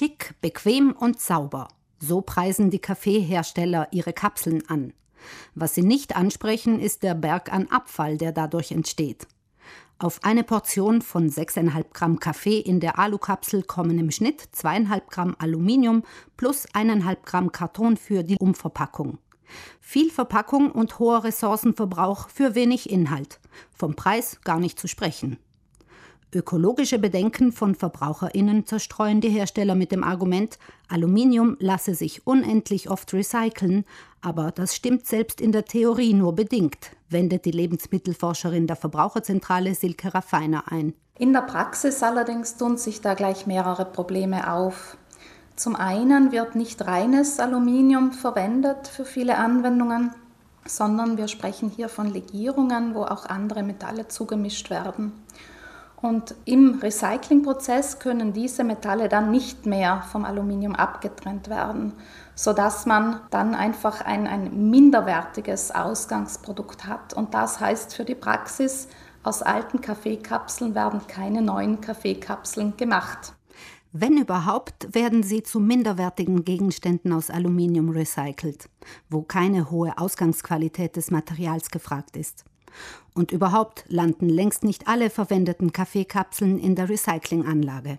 Schick, bequem und sauber. So preisen die Kaffeehersteller ihre Kapseln an. Was sie nicht ansprechen, ist der Berg an Abfall, der dadurch entsteht. Auf eine Portion von 6,5 Gramm Kaffee in der Alukapsel kommen im Schnitt 2,5 Gramm Aluminium plus 1,5 Gramm Karton für die Umverpackung. Viel Verpackung und hoher Ressourcenverbrauch für wenig Inhalt. Vom Preis gar nicht zu sprechen. Ökologische Bedenken von VerbraucherInnen zerstreuen die Hersteller mit dem Argument, Aluminium lasse sich unendlich oft recyceln, aber das stimmt selbst in der Theorie nur bedingt, wendet die Lebensmittelforscherin der Verbraucherzentrale Silke Raffiner ein. In der Praxis allerdings tun sich da gleich mehrere Probleme auf. Zum einen wird nicht reines Aluminium verwendet für viele Anwendungen, sondern wir sprechen hier von Legierungen, wo auch andere Metalle zugemischt werden. Und im Recyclingprozess können diese Metalle dann nicht mehr vom Aluminium abgetrennt werden, sodass man dann einfach ein, ein minderwertiges Ausgangsprodukt hat. Und das heißt für die Praxis, aus alten Kaffeekapseln werden keine neuen Kaffeekapseln gemacht. Wenn überhaupt, werden sie zu minderwertigen Gegenständen aus Aluminium recycelt, wo keine hohe Ausgangsqualität des Materials gefragt ist. Und überhaupt landen längst nicht alle verwendeten Kaffeekapseln in der Recyclinganlage.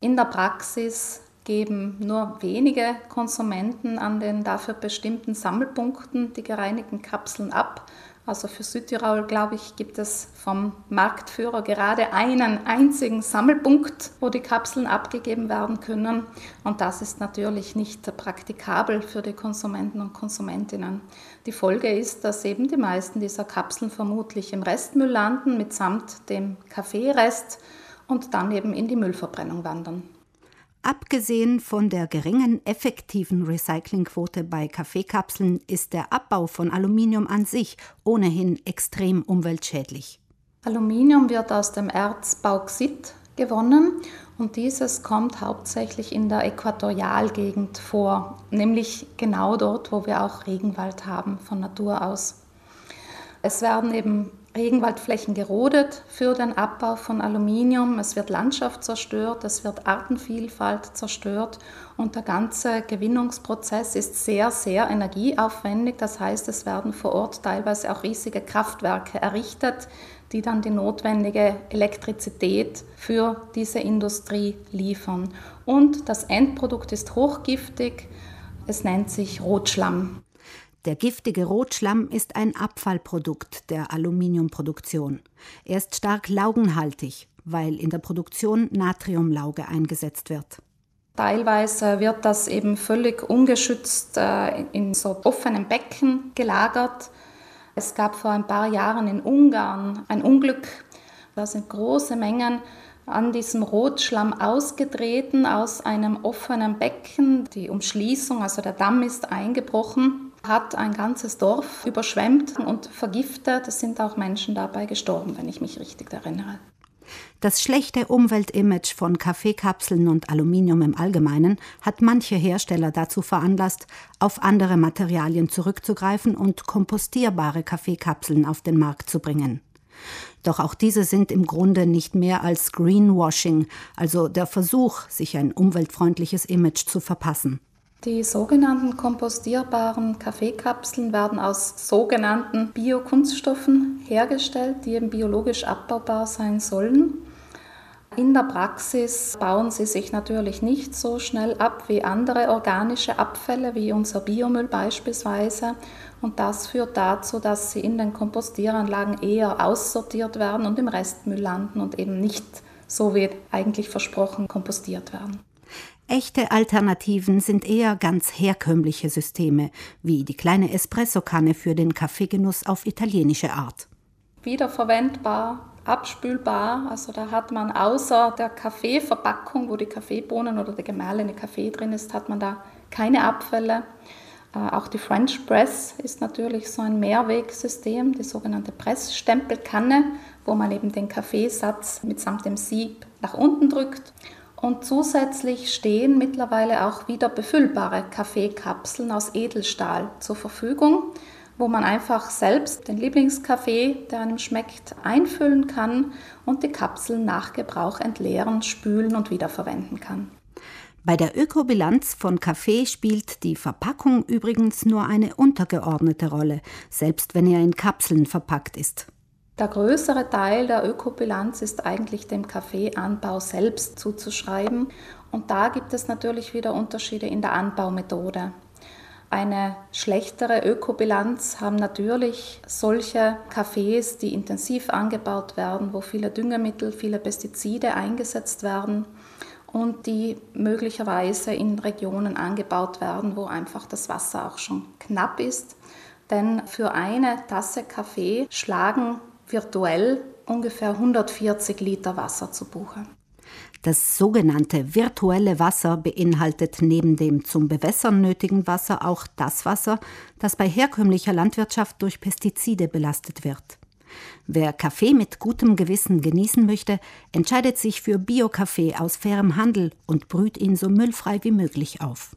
In der Praxis geben nur wenige Konsumenten an den dafür bestimmten Sammelpunkten die gereinigten Kapseln ab. Also für Südtirol, glaube ich, gibt es vom Marktführer gerade einen einzigen Sammelpunkt, wo die Kapseln abgegeben werden können. Und das ist natürlich nicht praktikabel für die Konsumenten und Konsumentinnen. Die Folge ist, dass eben die meisten dieser Kapseln vermutlich im Restmüll landen, mitsamt dem Kaffeerest und dann eben in die Müllverbrennung wandern. Abgesehen von der geringen effektiven Recyclingquote bei Kaffeekapseln ist der Abbau von Aluminium an sich ohnehin extrem umweltschädlich. Aluminium wird aus dem Erz Bauxit gewonnen und dieses kommt hauptsächlich in der Äquatorialgegend vor, nämlich genau dort, wo wir auch Regenwald haben von Natur aus. Es werden eben Regenwaldflächen gerodet für den Abbau von Aluminium. Es wird Landschaft zerstört, es wird Artenvielfalt zerstört und der ganze Gewinnungsprozess ist sehr, sehr energieaufwendig. Das heißt, es werden vor Ort teilweise auch riesige Kraftwerke errichtet, die dann die notwendige Elektrizität für diese Industrie liefern. Und das Endprodukt ist hochgiftig. Es nennt sich Rotschlamm. Der giftige Rotschlamm ist ein Abfallprodukt der Aluminiumproduktion. Er ist stark laugenhaltig, weil in der Produktion Natriumlauge eingesetzt wird. Teilweise wird das eben völlig ungeschützt äh, in so offenen Becken gelagert. Es gab vor ein paar Jahren in Ungarn ein Unglück. Da sind große Mengen an diesem Rotschlamm ausgetreten aus einem offenen Becken. Die Umschließung, also der Damm ist eingebrochen hat ein ganzes Dorf überschwemmt und vergiftet. Es sind auch Menschen dabei gestorben, wenn ich mich richtig erinnere. Das schlechte Umweltimage von Kaffeekapseln und Aluminium im Allgemeinen hat manche Hersteller dazu veranlasst, auf andere Materialien zurückzugreifen und kompostierbare Kaffeekapseln auf den Markt zu bringen. Doch auch diese sind im Grunde nicht mehr als Greenwashing, also der Versuch, sich ein umweltfreundliches Image zu verpassen. Die sogenannten kompostierbaren Kaffeekapseln werden aus sogenannten Biokunststoffen hergestellt, die eben biologisch abbaubar sein sollen. In der Praxis bauen sie sich natürlich nicht so schnell ab wie andere organische Abfälle, wie unser Biomüll beispielsweise. Und das führt dazu, dass sie in den Kompostieranlagen eher aussortiert werden und im Restmüll landen und eben nicht so wie eigentlich versprochen kompostiert werden. Echte Alternativen sind eher ganz herkömmliche Systeme, wie die kleine Espressokanne für den Kaffeegenuss auf italienische Art. Wiederverwendbar, abspülbar, also da hat man außer der Kaffeeverpackung, wo die Kaffeebohnen oder der gemahlene Kaffee drin ist, hat man da keine Abfälle. Äh, auch die French Press ist natürlich so ein Mehrwegsystem, die sogenannte Pressstempelkanne, wo man eben den Kaffeesatz mitsamt dem Sieb nach unten drückt und zusätzlich stehen mittlerweile auch wieder befüllbare Kaffeekapseln aus Edelstahl zur Verfügung, wo man einfach selbst den Lieblingskaffee, der einem schmeckt, einfüllen kann und die Kapseln nach Gebrauch entleeren, spülen und wiederverwenden kann. Bei der Ökobilanz von Kaffee spielt die Verpackung übrigens nur eine untergeordnete Rolle, selbst wenn er in Kapseln verpackt ist. Der größere Teil der Ökobilanz ist eigentlich dem Kaffeeanbau selbst zuzuschreiben. Und da gibt es natürlich wieder Unterschiede in der Anbaumethode. Eine schlechtere Ökobilanz haben natürlich solche Kaffees, die intensiv angebaut werden, wo viele Düngemittel, viele Pestizide eingesetzt werden und die möglicherweise in Regionen angebaut werden, wo einfach das Wasser auch schon knapp ist. Denn für eine Tasse Kaffee schlagen virtuell ungefähr 140 Liter Wasser zu Buche. Das sogenannte virtuelle Wasser beinhaltet neben dem zum Bewässern nötigen Wasser auch das Wasser, das bei herkömmlicher Landwirtschaft durch Pestizide belastet wird. Wer Kaffee mit gutem Gewissen genießen möchte, entscheidet sich für Bio-Kaffee aus fairem Handel und brüht ihn so müllfrei wie möglich auf.